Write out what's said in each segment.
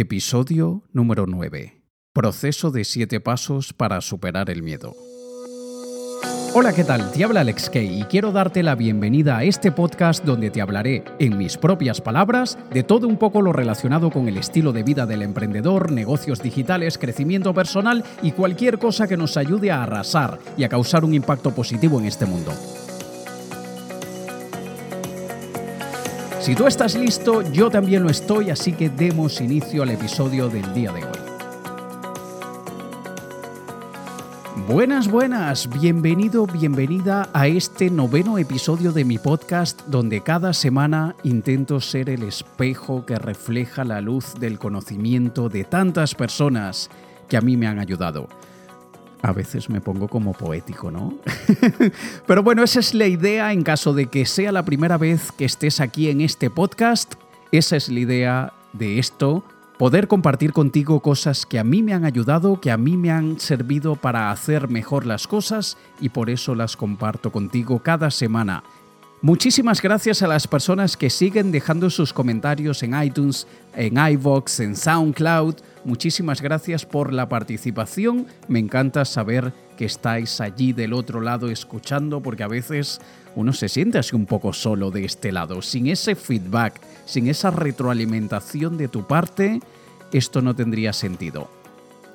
Episodio número 9. Proceso de 7 pasos para superar el miedo. Hola, ¿qué tal? Te habla Alex Kay y quiero darte la bienvenida a este podcast donde te hablaré, en mis propias palabras, de todo un poco lo relacionado con el estilo de vida del emprendedor, negocios digitales, crecimiento personal y cualquier cosa que nos ayude a arrasar y a causar un impacto positivo en este mundo. Si tú estás listo, yo también lo estoy, así que demos inicio al episodio del día de hoy. Buenas, buenas, bienvenido, bienvenida a este noveno episodio de mi podcast donde cada semana intento ser el espejo que refleja la luz del conocimiento de tantas personas que a mí me han ayudado a veces me pongo como poético, ¿no? Pero bueno, esa es la idea en caso de que sea la primera vez que estés aquí en este podcast. Esa es la idea de esto, poder compartir contigo cosas que a mí me han ayudado, que a mí me han servido para hacer mejor las cosas y por eso las comparto contigo cada semana. Muchísimas gracias a las personas que siguen dejando sus comentarios en iTunes, en iVoox, en SoundCloud. Muchísimas gracias por la participación. Me encanta saber que estáis allí del otro lado escuchando porque a veces uno se siente así un poco solo de este lado. Sin ese feedback, sin esa retroalimentación de tu parte, esto no tendría sentido.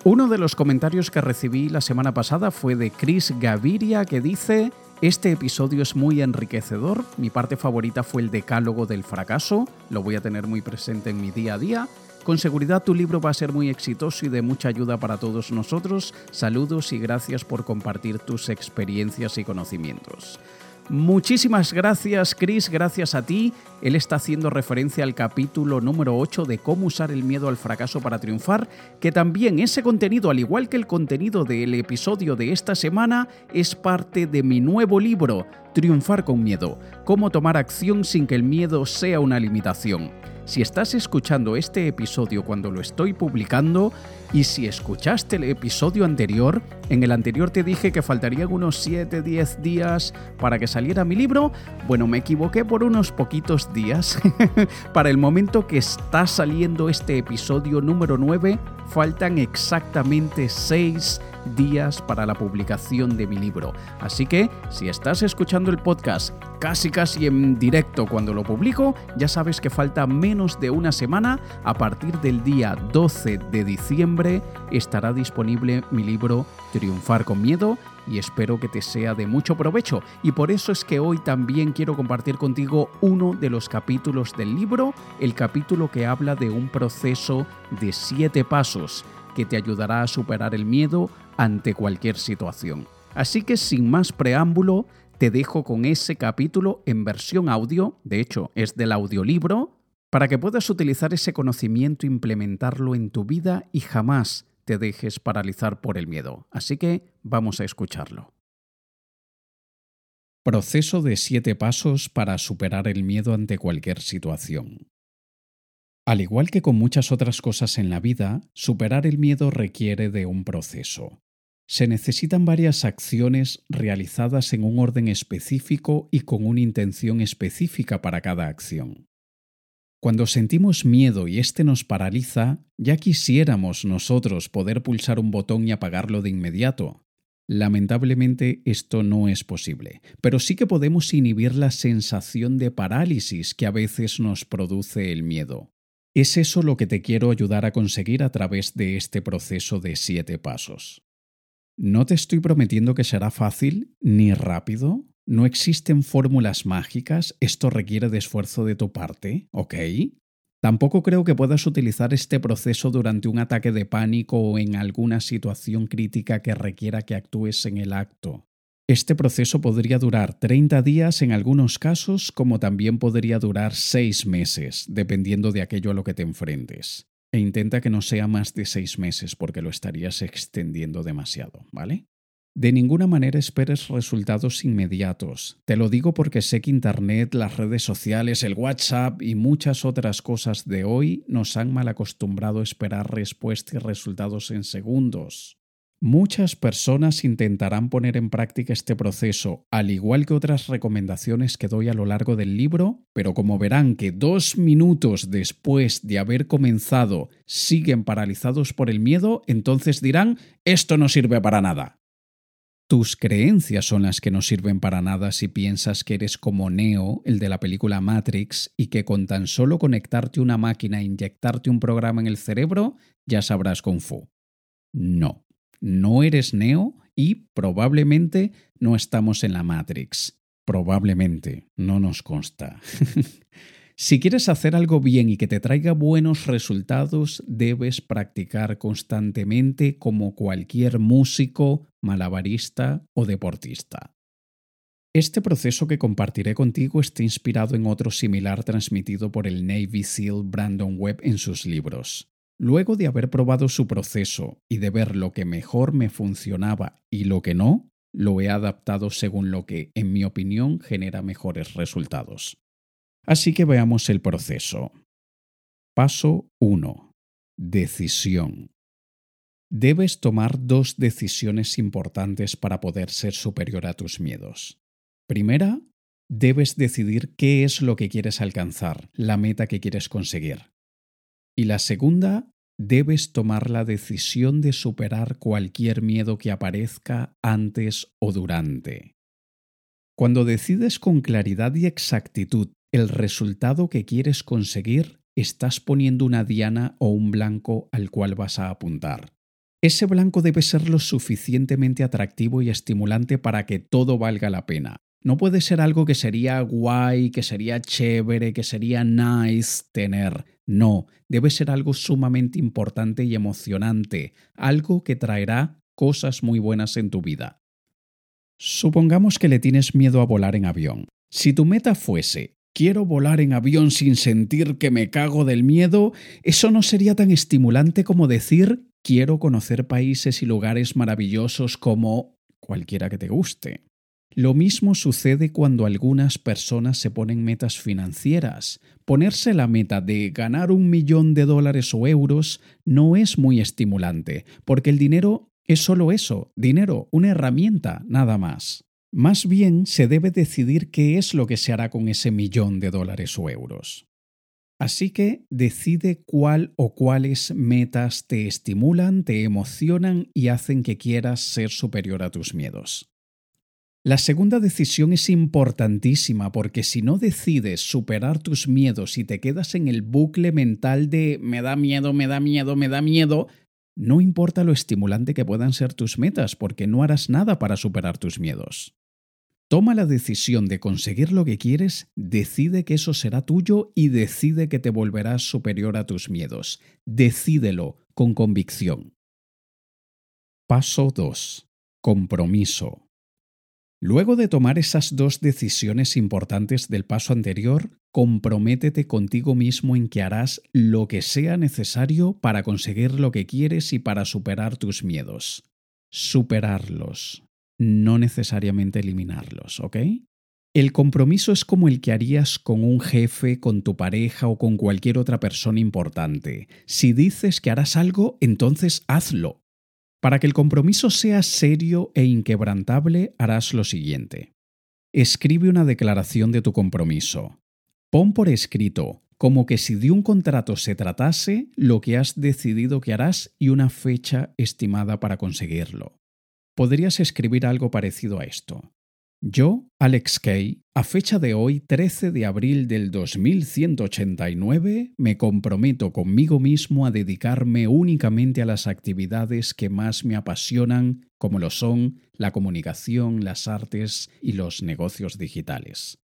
Uno de los comentarios que recibí la semana pasada fue de Chris Gaviria que dice este episodio es muy enriquecedor, mi parte favorita fue el decálogo del fracaso, lo voy a tener muy presente en mi día a día. Con seguridad tu libro va a ser muy exitoso y de mucha ayuda para todos nosotros. Saludos y gracias por compartir tus experiencias y conocimientos. Muchísimas gracias, Chris, gracias a ti. Él está haciendo referencia al capítulo número 8 de cómo usar el miedo al fracaso para triunfar, que también ese contenido, al igual que el contenido del episodio de esta semana, es parte de mi nuevo libro, Triunfar con Miedo, cómo tomar acción sin que el miedo sea una limitación. Si estás escuchando este episodio cuando lo estoy publicando y si escuchaste el episodio anterior, en el anterior te dije que faltarían unos 7-10 días para que saliera mi libro, bueno, me equivoqué por unos poquitos días. para el momento que está saliendo este episodio número 9, faltan exactamente 6 días para la publicación de mi libro. Así que si estás escuchando el podcast casi casi en directo cuando lo publico, ya sabes que falta menos de una semana. A partir del día 12 de diciembre estará disponible mi libro Triunfar con Miedo y espero que te sea de mucho provecho. Y por eso es que hoy también quiero compartir contigo uno de los capítulos del libro, el capítulo que habla de un proceso de siete pasos que te ayudará a superar el miedo ante cualquier situación. Así que sin más preámbulo, te dejo con ese capítulo en versión audio, de hecho es del audiolibro, para que puedas utilizar ese conocimiento implementarlo en tu vida y jamás te dejes paralizar por el miedo. Así que vamos a escucharlo. Proceso de siete pasos para superar el miedo ante cualquier situación. Al igual que con muchas otras cosas en la vida, superar el miedo requiere de un proceso. Se necesitan varias acciones realizadas en un orden específico y con una intención específica para cada acción. Cuando sentimos miedo y éste nos paraliza, ya quisiéramos nosotros poder pulsar un botón y apagarlo de inmediato. Lamentablemente esto no es posible, pero sí que podemos inhibir la sensación de parálisis que a veces nos produce el miedo. Es eso lo que te quiero ayudar a conseguir a través de este proceso de siete pasos. No te estoy prometiendo que será fácil ni rápido. No existen fórmulas mágicas. Esto requiere de esfuerzo de tu parte, ¿ok? Tampoco creo que puedas utilizar este proceso durante un ataque de pánico o en alguna situación crítica que requiera que actúes en el acto. Este proceso podría durar 30 días en algunos casos, como también podría durar 6 meses, dependiendo de aquello a lo que te enfrentes. E intenta que no sea más de 6 meses porque lo estarías extendiendo demasiado, ¿vale? De ninguna manera esperes resultados inmediatos. Te lo digo porque sé que Internet, las redes sociales, el WhatsApp y muchas otras cosas de hoy nos han mal acostumbrado a esperar respuestas y resultados en segundos. Muchas personas intentarán poner en práctica este proceso, al igual que otras recomendaciones que doy a lo largo del libro, pero como verán que dos minutos después de haber comenzado siguen paralizados por el miedo, entonces dirán, esto no sirve para nada. Tus creencias son las que no sirven para nada si piensas que eres como Neo, el de la película Matrix, y que con tan solo conectarte una máquina e inyectarte un programa en el cerebro, ya sabrás kung fu. No no eres Neo y probablemente no estamos en la Matrix. Probablemente, no nos consta. si quieres hacer algo bien y que te traiga buenos resultados, debes practicar constantemente como cualquier músico, malabarista o deportista. Este proceso que compartiré contigo está inspirado en otro similar transmitido por el Navy SEAL Brandon Webb en sus libros. Luego de haber probado su proceso y de ver lo que mejor me funcionaba y lo que no, lo he adaptado según lo que, en mi opinión, genera mejores resultados. Así que veamos el proceso. Paso 1. Decisión. Debes tomar dos decisiones importantes para poder ser superior a tus miedos. Primera, debes decidir qué es lo que quieres alcanzar, la meta que quieres conseguir. Y la segunda, debes tomar la decisión de superar cualquier miedo que aparezca antes o durante. Cuando decides con claridad y exactitud el resultado que quieres conseguir, estás poniendo una diana o un blanco al cual vas a apuntar. Ese blanco debe ser lo suficientemente atractivo y estimulante para que todo valga la pena. No puede ser algo que sería guay, que sería chévere, que sería nice tener. No, debe ser algo sumamente importante y emocionante, algo que traerá cosas muy buenas en tu vida. Supongamos que le tienes miedo a volar en avión. Si tu meta fuese quiero volar en avión sin sentir que me cago del miedo, eso no sería tan estimulante como decir quiero conocer países y lugares maravillosos como cualquiera que te guste. Lo mismo sucede cuando algunas personas se ponen metas financieras. Ponerse la meta de ganar un millón de dólares o euros no es muy estimulante, porque el dinero es solo eso, dinero, una herramienta, nada más. Más bien se debe decidir qué es lo que se hará con ese millón de dólares o euros. Así que decide cuál o cuáles metas te estimulan, te emocionan y hacen que quieras ser superior a tus miedos. La segunda decisión es importantísima porque si no decides superar tus miedos y te quedas en el bucle mental de me da miedo, me da miedo, me da miedo, no importa lo estimulante que puedan ser tus metas porque no harás nada para superar tus miedos. Toma la decisión de conseguir lo que quieres, decide que eso será tuyo y decide que te volverás superior a tus miedos. Decídelo con convicción. Paso 2. Compromiso. Luego de tomar esas dos decisiones importantes del paso anterior, comprométete contigo mismo en que harás lo que sea necesario para conseguir lo que quieres y para superar tus miedos. Superarlos, no necesariamente eliminarlos, ¿ok? El compromiso es como el que harías con un jefe, con tu pareja o con cualquier otra persona importante. Si dices que harás algo, entonces hazlo. Para que el compromiso sea serio e inquebrantable, harás lo siguiente. Escribe una declaración de tu compromiso. Pon por escrito, como que si de un contrato se tratase, lo que has decidido que harás y una fecha estimada para conseguirlo. Podrías escribir algo parecido a esto. Yo, Alex Kay, a fecha de hoy, 13 de abril del 2189, me comprometo conmigo mismo a dedicarme únicamente a las actividades que más me apasionan, como lo son la comunicación, las artes y los negocios digitales.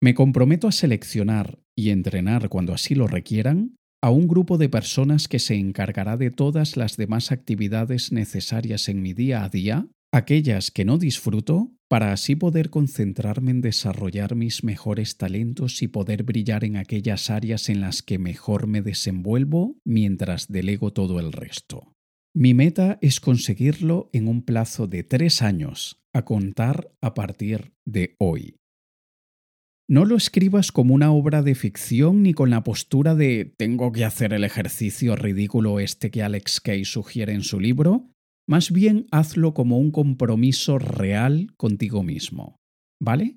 Me comprometo a seleccionar y entrenar cuando así lo requieran a un grupo de personas que se encargará de todas las demás actividades necesarias en mi día a día aquellas que no disfruto, para así poder concentrarme en desarrollar mis mejores talentos y poder brillar en aquellas áreas en las que mejor me desenvuelvo mientras delego todo el resto. Mi meta es conseguirlo en un plazo de tres años, a contar a partir de hoy. No lo escribas como una obra de ficción ni con la postura de tengo que hacer el ejercicio ridículo este que Alex Kay sugiere en su libro, Más bien hazlo como un compromiso real contigo mismo, ¿vale?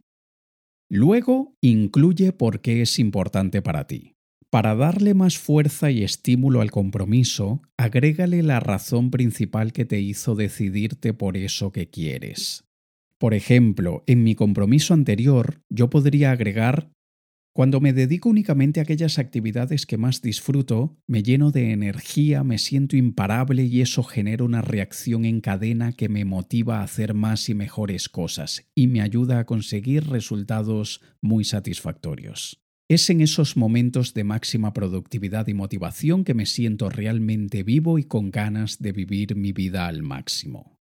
Luego incluye por qué es importante para ti. Para darle más fuerza y estímulo al compromiso, agrégale la razón principal que te hizo decidirte por eso que quieres. Por ejemplo, en mi compromiso anterior yo podría agregar cuando me dedico únicamente a aquellas actividades que más disfruto, me lleno de energía, me siento imparable y eso genera una reacción en cadena que me motiva a hacer más y mejores cosas y me ayuda a conseguir resultados muy satisfactorios. Es en esos momentos de máxima productividad y motivación que me siento realmente vivo y con ganas de vivir mi vida al máximo.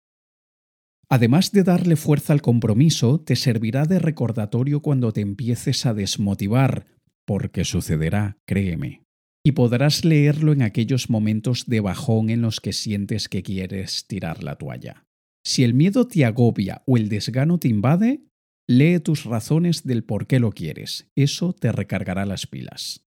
Además de darle fuerza al compromiso, te servirá de recordatorio cuando te empieces a desmotivar, porque sucederá, créeme. Y podrás leerlo en aquellos momentos de bajón en los que sientes que quieres tirar la toalla. Si el miedo te agobia o el desgano te invade, lee tus razones del por qué lo quieres. Eso te recargará las pilas.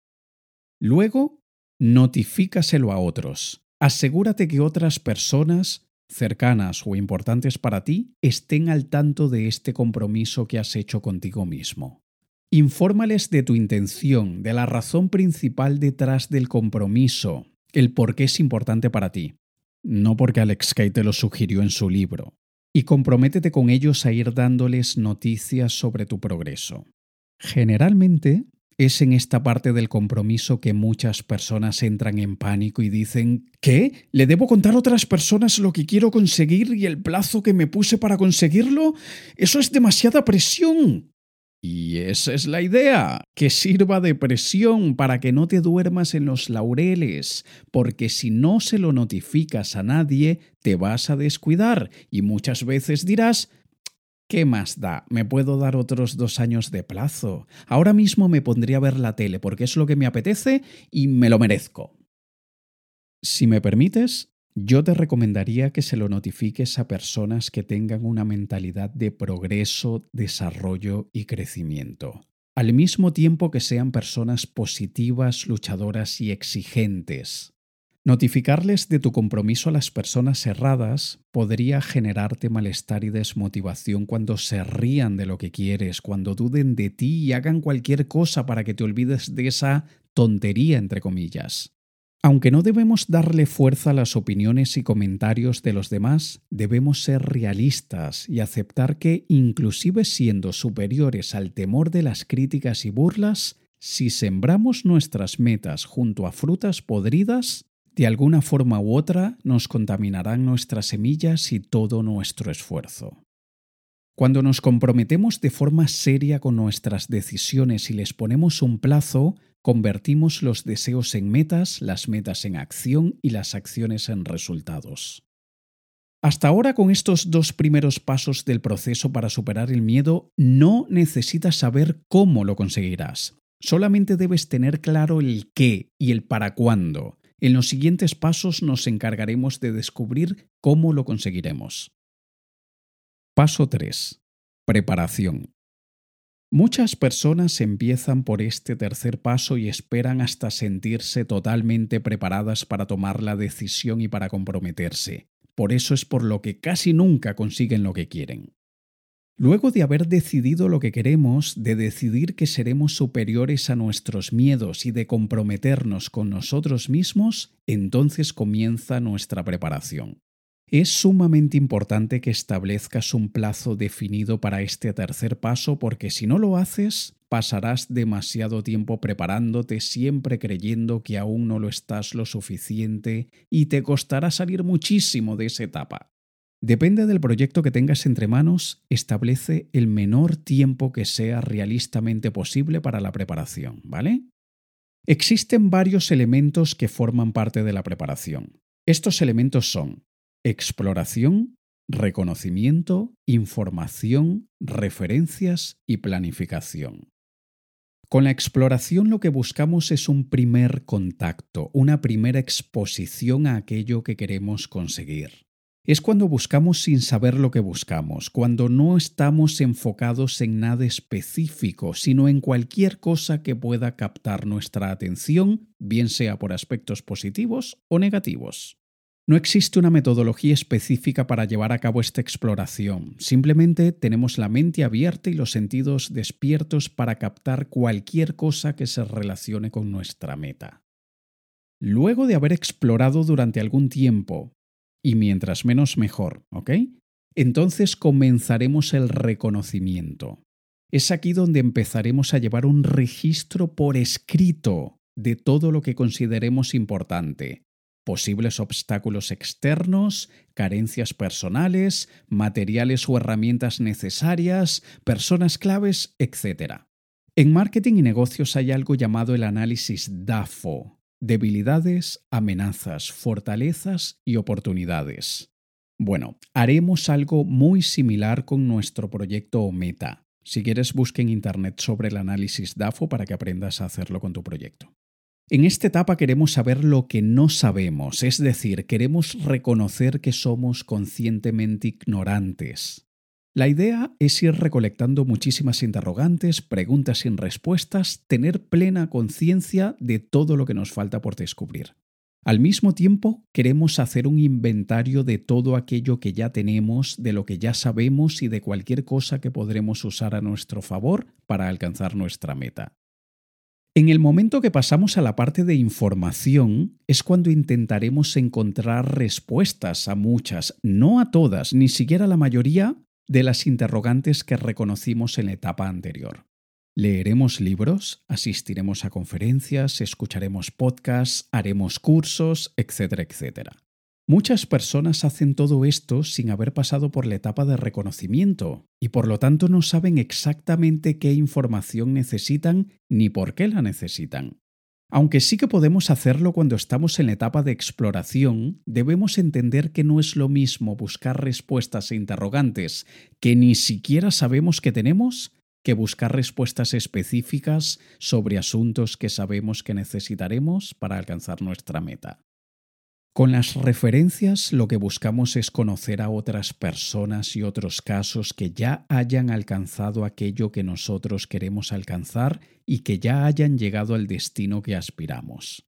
Luego, notifícaselo a otros. Asegúrate que otras personas cercanas o importantes para ti estén al tanto de este compromiso que has hecho contigo mismo. Infórmales de tu intención, de la razón principal detrás del compromiso, el por qué es importante para ti, no porque Alex Kay te lo sugirió en su libro, y comprométete con ellos a ir dándoles noticias sobre tu progreso. Generalmente, es en esta parte del compromiso que muchas personas entran en pánico y dicen, ¿qué? ¿Le debo contar a otras personas lo que quiero conseguir y el plazo que me puse para conseguirlo? Eso es demasiada presión. Y esa es la idea, que sirva de presión para que no te duermas en los laureles, porque si no se lo notificas a nadie, te vas a descuidar y muchas veces dirás, ¿Qué más da? Me puedo dar otros dos años de plazo. Ahora mismo me pondría a ver la tele porque es lo que me apetece y me lo merezco. Si me permites, yo te recomendaría que se lo notifiques a personas que tengan una mentalidad de progreso, desarrollo y crecimiento, al mismo tiempo que sean personas positivas, luchadoras y exigentes. Notificarles de tu compromiso a las personas erradas podría generarte malestar y desmotivación cuando se rían de lo que quieres, cuando duden de ti y hagan cualquier cosa para que te olvides de esa tontería, entre comillas. Aunque no debemos darle fuerza a las opiniones y comentarios de los demás, debemos ser realistas y aceptar que, inclusive siendo superiores al temor de las críticas y burlas, si sembramos nuestras metas junto a frutas podridas, de alguna forma u otra nos contaminarán nuestras semillas y todo nuestro esfuerzo. Cuando nos comprometemos de forma seria con nuestras decisiones y les ponemos un plazo, convertimos los deseos en metas, las metas en acción y las acciones en resultados. Hasta ahora con estos dos primeros pasos del proceso para superar el miedo, no necesitas saber cómo lo conseguirás. Solamente debes tener claro el qué y el para cuándo. En los siguientes pasos nos encargaremos de descubrir cómo lo conseguiremos. Paso 3. Preparación. Muchas personas empiezan por este tercer paso y esperan hasta sentirse totalmente preparadas para tomar la decisión y para comprometerse. Por eso es por lo que casi nunca consiguen lo que quieren. Luego de haber decidido lo que queremos, de decidir que seremos superiores a nuestros miedos y de comprometernos con nosotros mismos, entonces comienza nuestra preparación. Es sumamente importante que establezcas un plazo definido para este tercer paso porque si no lo haces, pasarás demasiado tiempo preparándote siempre creyendo que aún no lo estás lo suficiente y te costará salir muchísimo de esa etapa. Depende del proyecto que tengas entre manos, establece el menor tiempo que sea realistamente posible para la preparación, ¿vale? Existen varios elementos que forman parte de la preparación. Estos elementos son exploración, reconocimiento, información, referencias y planificación. Con la exploración lo que buscamos es un primer contacto, una primera exposición a aquello que queremos conseguir es cuando buscamos sin saber lo que buscamos, cuando no estamos enfocados en nada específico, sino en cualquier cosa que pueda captar nuestra atención, bien sea por aspectos positivos o negativos. No existe una metodología específica para llevar a cabo esta exploración, simplemente tenemos la mente abierta y los sentidos despiertos para captar cualquier cosa que se relacione con nuestra meta. Luego de haber explorado durante algún tiempo, y mientras menos mejor, ¿ok? Entonces comenzaremos el reconocimiento. Es aquí donde empezaremos a llevar un registro por escrito de todo lo que consideremos importante, posibles obstáculos externos, carencias personales, materiales o herramientas necesarias, personas claves, etc. En marketing y negocios hay algo llamado el análisis DAFO, debilidades, amenazas, fortalezas y oportunidades. Bueno, haremos algo muy similar con nuestro proyecto meta. Si quieres, busque en Internet sobre el análisis DAFO para que aprendas a hacerlo con tu proyecto. En esta etapa queremos saber lo que no sabemos, es decir, queremos reconocer que somos conscientemente ignorantes. La idea es ir recolectando muchísimas interrogantes, preguntas sin respuestas, tener plena conciencia de todo lo que nos falta por descubrir. Al mismo tiempo, queremos hacer un inventario de todo aquello que ya tenemos, de lo que ya sabemos y de cualquier cosa que podremos usar a nuestro favor para alcanzar nuestra meta. En el momento que pasamos a la parte de información es cuando intentaremos encontrar respuestas a muchas, no a todas, ni siquiera a la mayoría de las interrogantes que reconocimos en la etapa anterior. Leeremos libros, asistiremos a conferencias, escucharemos podcasts, haremos cursos, etcétera, etcétera. Muchas personas hacen todo esto sin haber pasado por la etapa de reconocimiento y por lo tanto no saben exactamente qué información necesitan ni por qué la necesitan. Aunque sí que podemos hacerlo cuando estamos en la etapa de exploración, debemos entender que no es lo mismo buscar respuestas e interrogantes que ni siquiera sabemos que tenemos que buscar respuestas específicas sobre asuntos que sabemos que necesitaremos para alcanzar nuestra meta. Con las referencias lo que buscamos es conocer a otras personas y otros casos que ya hayan alcanzado aquello que nosotros queremos alcanzar y que ya hayan llegado al destino que aspiramos.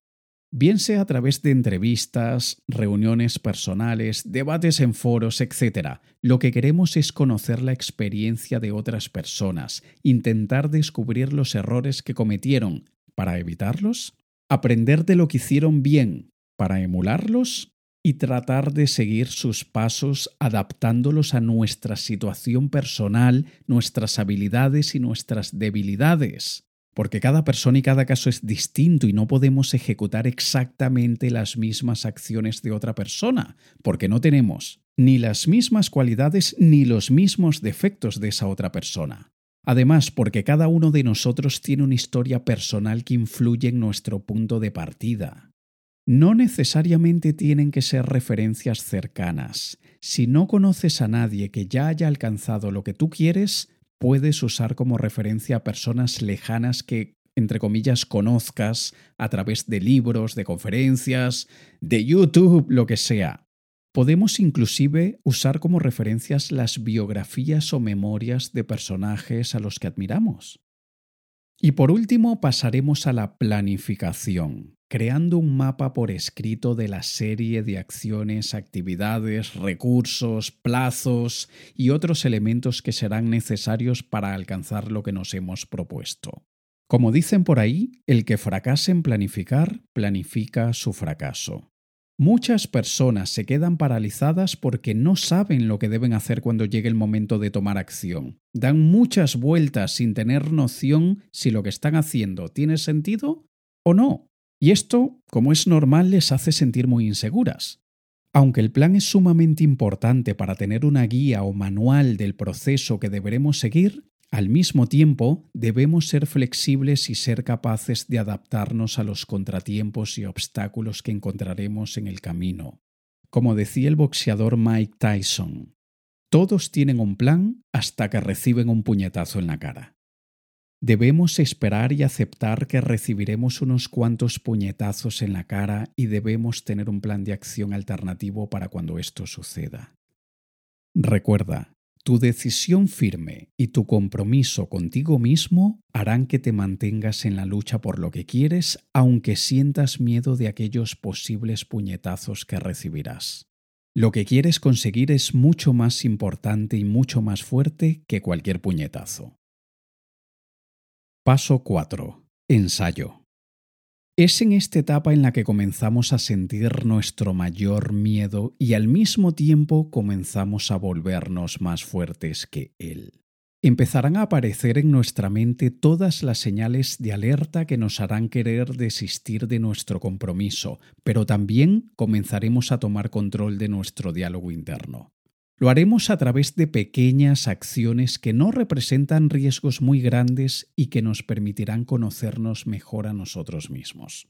Bien sea a través de entrevistas, reuniones personales, debates en foros, etc. Lo que queremos es conocer la experiencia de otras personas, intentar descubrir los errores que cometieron para evitarlos, aprender de lo que hicieron bien para emularlos y tratar de seguir sus pasos adaptándolos a nuestra situación personal, nuestras habilidades y nuestras debilidades. Porque cada persona y cada caso es distinto y no podemos ejecutar exactamente las mismas acciones de otra persona, porque no tenemos ni las mismas cualidades ni los mismos defectos de esa otra persona. Además, porque cada uno de nosotros tiene una historia personal que influye en nuestro punto de partida. No necesariamente tienen que ser referencias cercanas. Si no conoces a nadie que ya haya alcanzado lo que tú quieres, puedes usar como referencia a personas lejanas que, entre comillas, conozcas a través de libros, de conferencias, de YouTube, lo que sea. Podemos inclusive usar como referencias las biografías o memorias de personajes a los que admiramos. Y por último pasaremos a la planificación, creando un mapa por escrito de la serie de acciones, actividades, recursos, plazos y otros elementos que serán necesarios para alcanzar lo que nos hemos propuesto. Como dicen por ahí, el que fracase en planificar, planifica su fracaso. Muchas personas se quedan paralizadas porque no saben lo que deben hacer cuando llegue el momento de tomar acción. Dan muchas vueltas sin tener noción si lo que están haciendo tiene sentido o no. Y esto, como es normal, les hace sentir muy inseguras. Aunque el plan es sumamente importante para tener una guía o manual del proceso que deberemos seguir, al mismo tiempo, debemos ser flexibles y ser capaces de adaptarnos a los contratiempos y obstáculos que encontraremos en el camino. Como decía el boxeador Mike Tyson, todos tienen un plan hasta que reciben un puñetazo en la cara. Debemos esperar y aceptar que recibiremos unos cuantos puñetazos en la cara y debemos tener un plan de acción alternativo para cuando esto suceda. Recuerda, Tu decisión firme y tu compromiso contigo mismo harán que te mantengas en la lucha por lo que quieres, aunque sientas miedo de aquellos posibles puñetazos que recibirás. Lo que quieres conseguir es mucho más importante y mucho más fuerte que cualquier puñetazo. Paso 4. Ensayo. Es en esta etapa en la que comenzamos a sentir nuestro mayor miedo y al mismo tiempo comenzamos a volvernos más fuertes que él. Empezarán a aparecer en nuestra mente todas las señales de alerta que nos harán querer desistir de nuestro compromiso, pero también comenzaremos a tomar control de nuestro diálogo interno. Lo haremos a través de pequeñas acciones que no representan riesgos muy grandes y que nos permitirán conocernos mejor a nosotros mismos.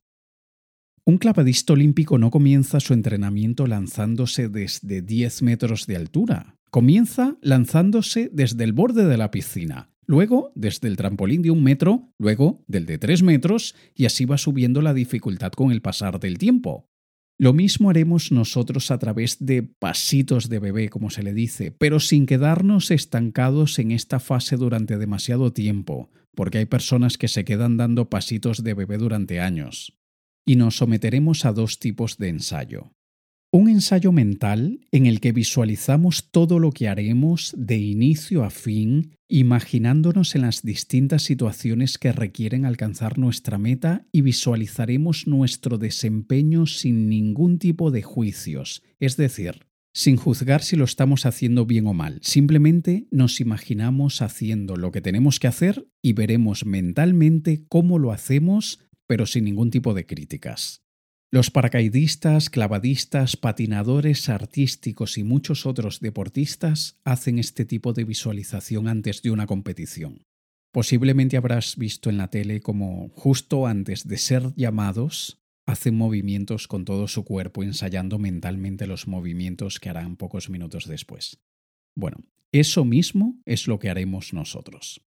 Un clavadista olímpico no comienza su entrenamiento lanzándose desde 10 metros de altura. Comienza lanzándose desde el borde de la piscina, luego desde el trampolín de un metro, luego del de 3 metros y así va subiendo la dificultad con el pasar del tiempo. Lo mismo haremos nosotros a través de pasitos de bebé, como se le dice, pero sin quedarnos estancados en esta fase durante demasiado tiempo, porque hay personas que se quedan dando pasitos de bebé durante años. Y nos someteremos a dos tipos de ensayo. Un ensayo mental en el que visualizamos todo lo que haremos de inicio a fin, imaginándonos en las distintas situaciones que requieren alcanzar nuestra meta y visualizaremos nuestro desempeño sin ningún tipo de juicios, es decir, sin juzgar si lo estamos haciendo bien o mal, simplemente nos imaginamos haciendo lo que tenemos que hacer y veremos mentalmente cómo lo hacemos, pero sin ningún tipo de críticas. Los paracaidistas, clavadistas, patinadores artísticos y muchos otros deportistas hacen este tipo de visualización antes de una competición. Posiblemente habrás visto en la tele como justo antes de ser llamados hacen movimientos con todo su cuerpo ensayando mentalmente los movimientos que harán pocos minutos después. Bueno, eso mismo es lo que haremos nosotros.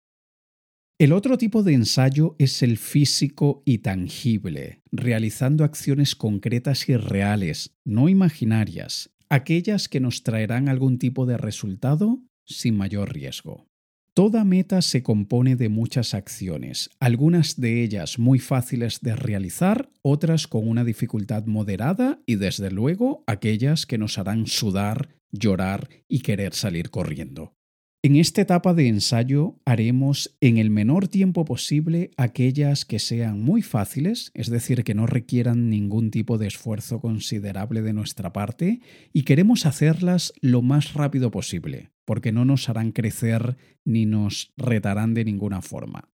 El otro tipo de ensayo es el físico y tangible, realizando acciones concretas y reales, no imaginarias, aquellas que nos traerán algún tipo de resultado sin mayor riesgo. Toda meta se compone de muchas acciones, algunas de ellas muy fáciles de realizar, otras con una dificultad moderada y desde luego aquellas que nos harán sudar, llorar y querer salir corriendo. En esta etapa de ensayo haremos en el menor tiempo posible aquellas que sean muy fáciles, es decir, que no requieran ningún tipo de esfuerzo considerable de nuestra parte, y queremos hacerlas lo más rápido posible, porque no nos harán crecer ni nos retarán de ninguna forma.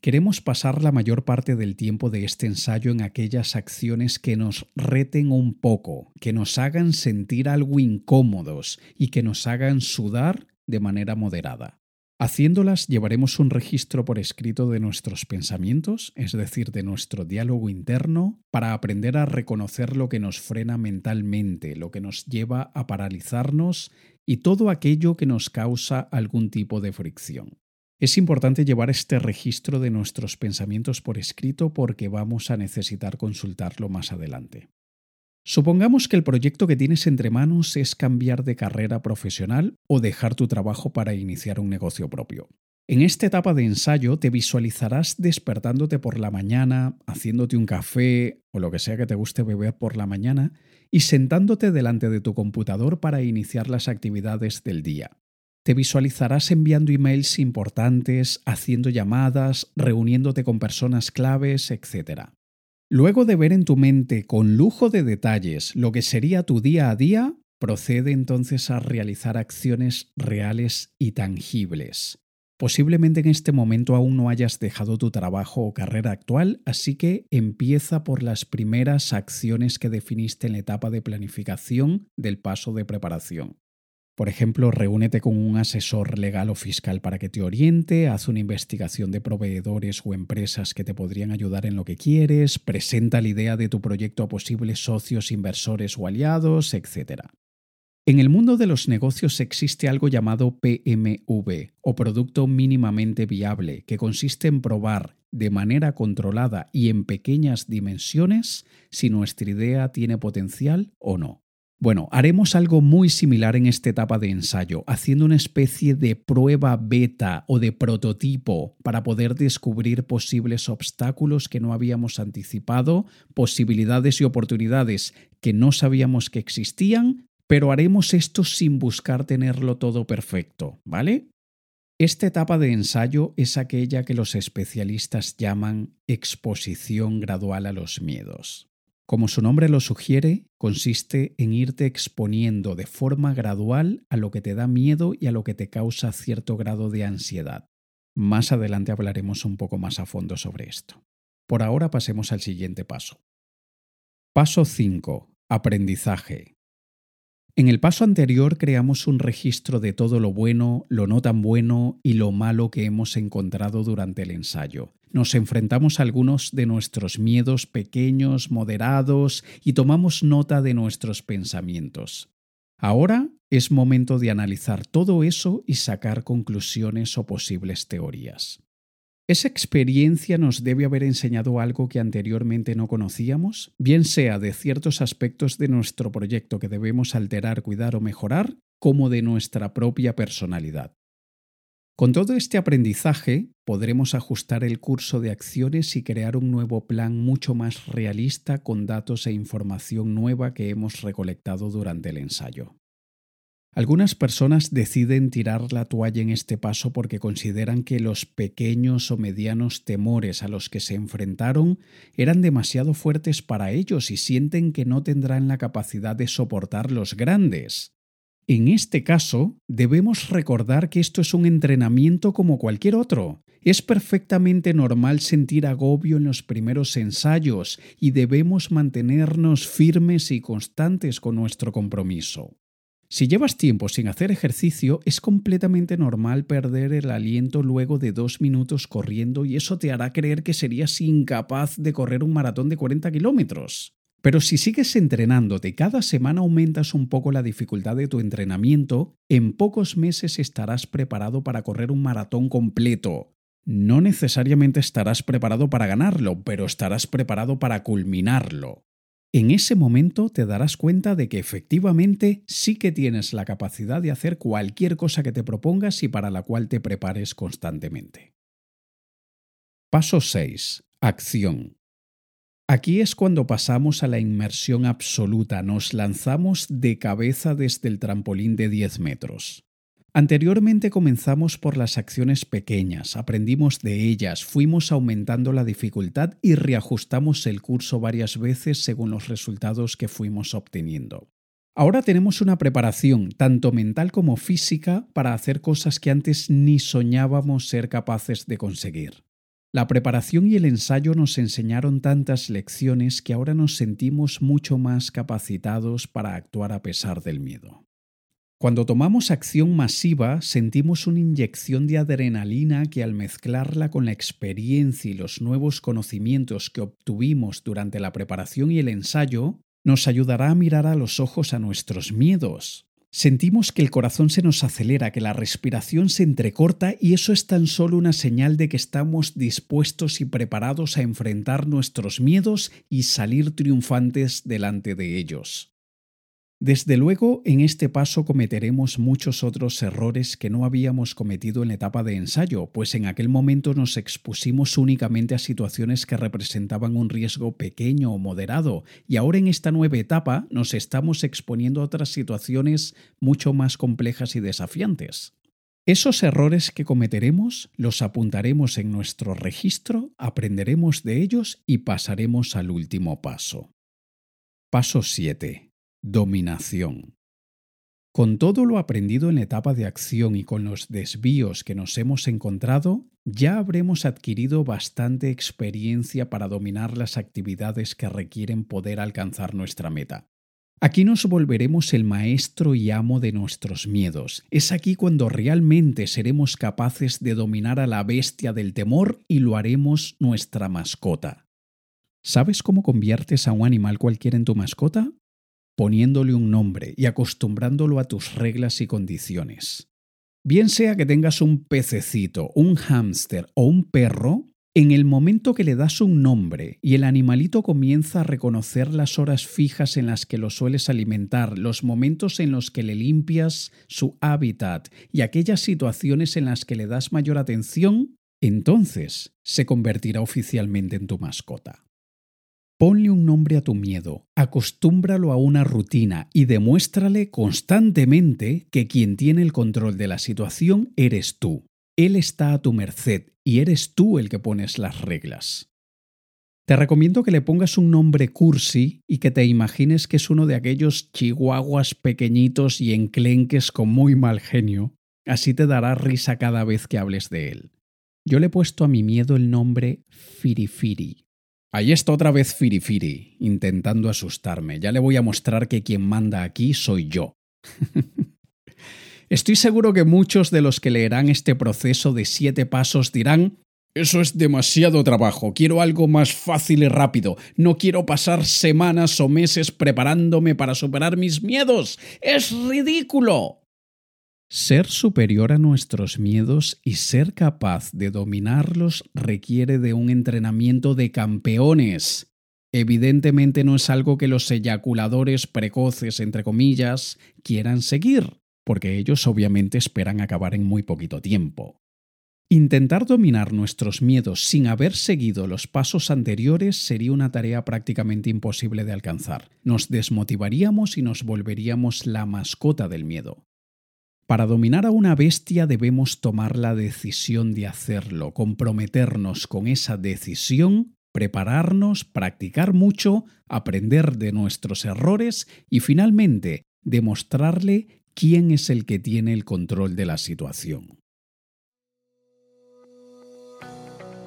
Queremos pasar la mayor parte del tiempo de este ensayo en aquellas acciones que nos reten un poco, que nos hagan sentir algo incómodos y que nos hagan sudar de manera moderada. Haciéndolas llevaremos un registro por escrito de nuestros pensamientos, es decir, de nuestro diálogo interno, para aprender a reconocer lo que nos frena mentalmente, lo que nos lleva a paralizarnos y todo aquello que nos causa algún tipo de fricción. Es importante llevar este registro de nuestros pensamientos por escrito porque vamos a necesitar consultarlo más adelante. Supongamos que el proyecto que tienes entre manos es cambiar de carrera profesional o dejar tu trabajo para iniciar un negocio propio. En esta etapa de ensayo te visualizarás despertándote por la mañana, haciéndote un café o lo que sea que te guste beber por la mañana y sentándote delante de tu computador para iniciar las actividades del día. Te visualizarás enviando emails importantes, haciendo llamadas, reuniéndote con personas claves, etc. Luego de ver en tu mente con lujo de detalles lo que sería tu día a día, procede entonces a realizar acciones reales y tangibles. Posiblemente en este momento aún no hayas dejado tu trabajo o carrera actual, así que empieza por las primeras acciones que definiste en la etapa de planificación del paso de preparación. Por ejemplo, reúnete con un asesor legal o fiscal para que te oriente, haz una investigación de proveedores o empresas que te podrían ayudar en lo que quieres, presenta la idea de tu proyecto a posibles socios, inversores o aliados, etc. En el mundo de los negocios existe algo llamado PMV o Producto Mínimamente Viable, que consiste en probar de manera controlada y en pequeñas dimensiones si nuestra idea tiene potencial o no. Bueno, haremos algo muy similar en esta etapa de ensayo, haciendo una especie de prueba beta o de prototipo para poder descubrir posibles obstáculos que no habíamos anticipado, posibilidades y oportunidades que no sabíamos que existían, pero haremos esto sin buscar tenerlo todo perfecto, ¿vale? Esta etapa de ensayo es aquella que los especialistas llaman exposición gradual a los miedos. Como su nombre lo sugiere, consiste en irte exponiendo de forma gradual a lo que te da miedo y a lo que te causa cierto grado de ansiedad. Más adelante hablaremos un poco más a fondo sobre esto. Por ahora pasemos al siguiente paso. Paso 5. Aprendizaje. En el paso anterior creamos un registro de todo lo bueno, lo no tan bueno y lo malo que hemos encontrado durante el ensayo. Nos enfrentamos a algunos de nuestros miedos pequeños, moderados y tomamos nota de nuestros pensamientos. Ahora es momento de analizar todo eso y sacar conclusiones o posibles teorías. ¿Esa experiencia nos debe haber enseñado algo que anteriormente no conocíamos? Bien sea de ciertos aspectos de nuestro proyecto que debemos alterar, cuidar o mejorar, como de nuestra propia personalidad. Con todo este aprendizaje podremos ajustar el curso de acciones y crear un nuevo plan mucho más realista con datos e información nueva que hemos recolectado durante el ensayo. Algunas personas deciden tirar la toalla en este paso porque consideran que los pequeños o medianos temores a los que se enfrentaron eran demasiado fuertes para ellos y sienten que no tendrán la capacidad de soportar los grandes. En este caso, debemos recordar que esto es un entrenamiento como cualquier otro. Es perfectamente normal sentir agobio en los primeros ensayos y debemos mantenernos firmes y constantes con nuestro compromiso. Si llevas tiempo sin hacer ejercicio, es completamente normal perder el aliento luego de dos minutos corriendo y eso te hará creer que serías incapaz de correr un maratón de 40 kilómetros. Pero si sigues entrenándote cada semana aumentas un poco la dificultad de tu entrenamiento, en pocos meses estarás preparado para correr un maratón completo. No necesariamente estarás preparado para ganarlo, pero estarás preparado para culminarlo. En ese momento te darás cuenta de que efectivamente sí que tienes la capacidad de hacer cualquier cosa que te propongas y para la cual te prepares constantemente. Paso 6. Acción. Aquí es cuando pasamos a la inmersión absoluta, nos lanzamos de cabeza desde el trampolín de 10 metros. Anteriormente comenzamos por las acciones pequeñas, aprendimos de ellas, fuimos aumentando la dificultad y reajustamos el curso varias veces según los resultados que fuimos obteniendo. Ahora tenemos una preparación, tanto mental como física, para hacer cosas que antes ni soñábamos ser capaces de conseguir. La preparación y el ensayo nos enseñaron tantas lecciones que ahora nos sentimos mucho más capacitados para actuar a pesar del miedo. Cuando tomamos acción masiva, sentimos una inyección de adrenalina que al mezclarla con la experiencia y los nuevos conocimientos que obtuvimos durante la preparación y el ensayo, nos ayudará a mirar a los ojos a nuestros miedos. Sentimos que el corazón se nos acelera, que la respiración se entrecorta y eso es tan solo una señal de que estamos dispuestos y preparados a enfrentar nuestros miedos y salir triunfantes delante de ellos. Desde luego, en este paso cometeremos muchos otros errores que no habíamos cometido en la etapa de ensayo, pues en aquel momento nos expusimos únicamente a situaciones que representaban un riesgo pequeño o moderado, y ahora en esta nueva etapa nos estamos exponiendo a otras situaciones mucho más complejas y desafiantes. Esos errores que cometeremos los apuntaremos en nuestro registro, aprenderemos de ellos y pasaremos al último paso. Paso 7 Dominación. Con todo lo aprendido en la etapa de acción y con los desvíos que nos hemos encontrado, ya habremos adquirido bastante experiencia para dominar las actividades que requieren poder alcanzar nuestra meta. Aquí nos volveremos el maestro y amo de nuestros miedos. Es aquí cuando realmente seremos capaces de dominar a la bestia del temor y lo haremos nuestra mascota. ¿Sabes cómo conviertes a un animal cualquiera en tu mascota? Poniéndole un nombre y acostumbrándolo a tus reglas y condiciones. Bien sea que tengas un pececito, un hámster o un perro, En el momento que le das un nombre y el animalito comienza a reconocer las horas fijas en las que lo sueles alimentar, los momentos en los que le limpias su hábitat y aquellas situaciones en las que le das mayor atención, entonces se convertirá oficialmente en tu mascota. Ponle un nombre a tu miedo, acostúmbralo a una rutina y demuéstrale constantemente que quien tiene el control de la situación eres tú. Él está a tu merced y eres tú el que pones las reglas. Te recomiendo que le pongas un nombre cursi y que te imagines que es uno de aquellos chihuahuas pequeñitos y enclenques con muy mal genio. Así te dará risa cada vez que hables de él. Yo le he puesto a mi miedo el nombre Firifiri. Ahí está otra vez Firifiri, intentando asustarme. Ya le voy a mostrar que quien manda aquí soy yo. Estoy seguro que muchos de los que leerán este proceso de siete pasos dirán eso es demasiado trabajo, quiero algo más fácil y rápido, no quiero pasar semanas o meses preparándome para superar mis miedos. ¡Es ridículo! Ser superior a nuestros miedos y ser capaz de dominarlos requiere de un entrenamiento de campeones. Evidentemente no es algo que los eyaculadores precoces, entre comillas, quieran seguir porque ellos obviamente esperan acabar en muy poquito tiempo. Intentar dominar nuestros miedos sin haber seguido los pasos anteriores sería una tarea prácticamente imposible de alcanzar. Nos desmotivaríamos y nos volveríamos la mascota del miedo. Para dominar a una bestia debemos tomar la decisión de hacerlo, comprometernos con esa decisión, prepararnos, practicar mucho, aprender de nuestros errores y finalmente demostrarle quién es el que tiene el control de la situación.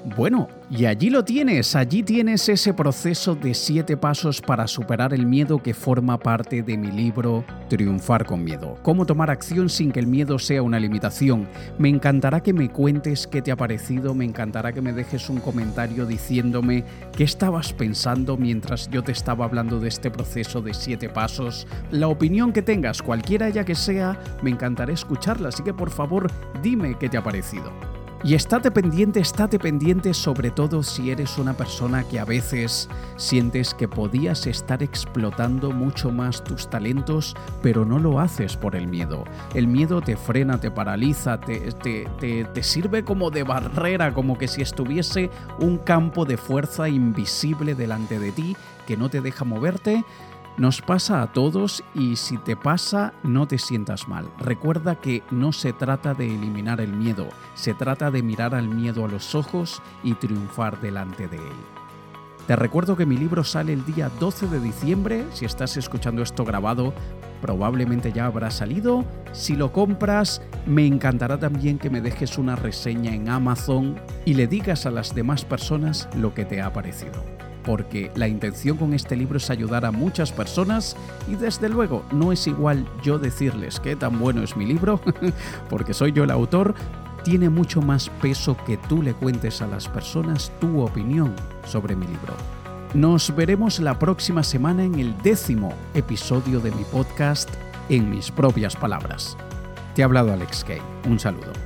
Bueno, y allí lo tienes, allí tienes ese proceso de siete pasos para superar el miedo que forma parte de mi libro Triunfar con Miedo. Cómo tomar acción sin que el miedo sea una limitación. Me encantará que me cuentes qué te ha parecido, me encantará que me dejes un comentario diciéndome qué estabas pensando mientras yo te estaba hablando de este proceso de siete pasos. La opinión que tengas, cualquiera ya que sea, me encantará escucharla, así que por favor dime qué te ha parecido. Y estate pendiente, estate pendiente sobre todo si eres una persona que a veces sientes que podías estar explotando mucho más tus talentos, pero no lo haces por el miedo. El miedo te frena, te paraliza, te, te, te sirve como de barrera, como que si estuviese un campo de fuerza invisible delante de ti que no te deja moverte nos pasa a todos y si te pasa no te sientas mal. Recuerda que no se trata de eliminar el miedo, se trata de mirar al miedo a los ojos y triunfar delante de él. Te recuerdo que mi libro sale el día 12 de diciembre, si estás escuchando esto grabado probablemente ya habrá salido. Si lo compras, me encantará también que me dejes una reseña en Amazon y le digas a las demás personas lo que te ha parecido porque la intención con este libro es ayudar a muchas personas y desde luego no es igual yo decirles qué tan bueno es mi libro, porque soy yo el autor, tiene mucho más peso que tú le cuentes a las personas tu opinión sobre mi libro. Nos veremos la próxima semana en el décimo episodio de mi podcast En mis propias palabras. Te ha hablado Alex Kay. Un saludo.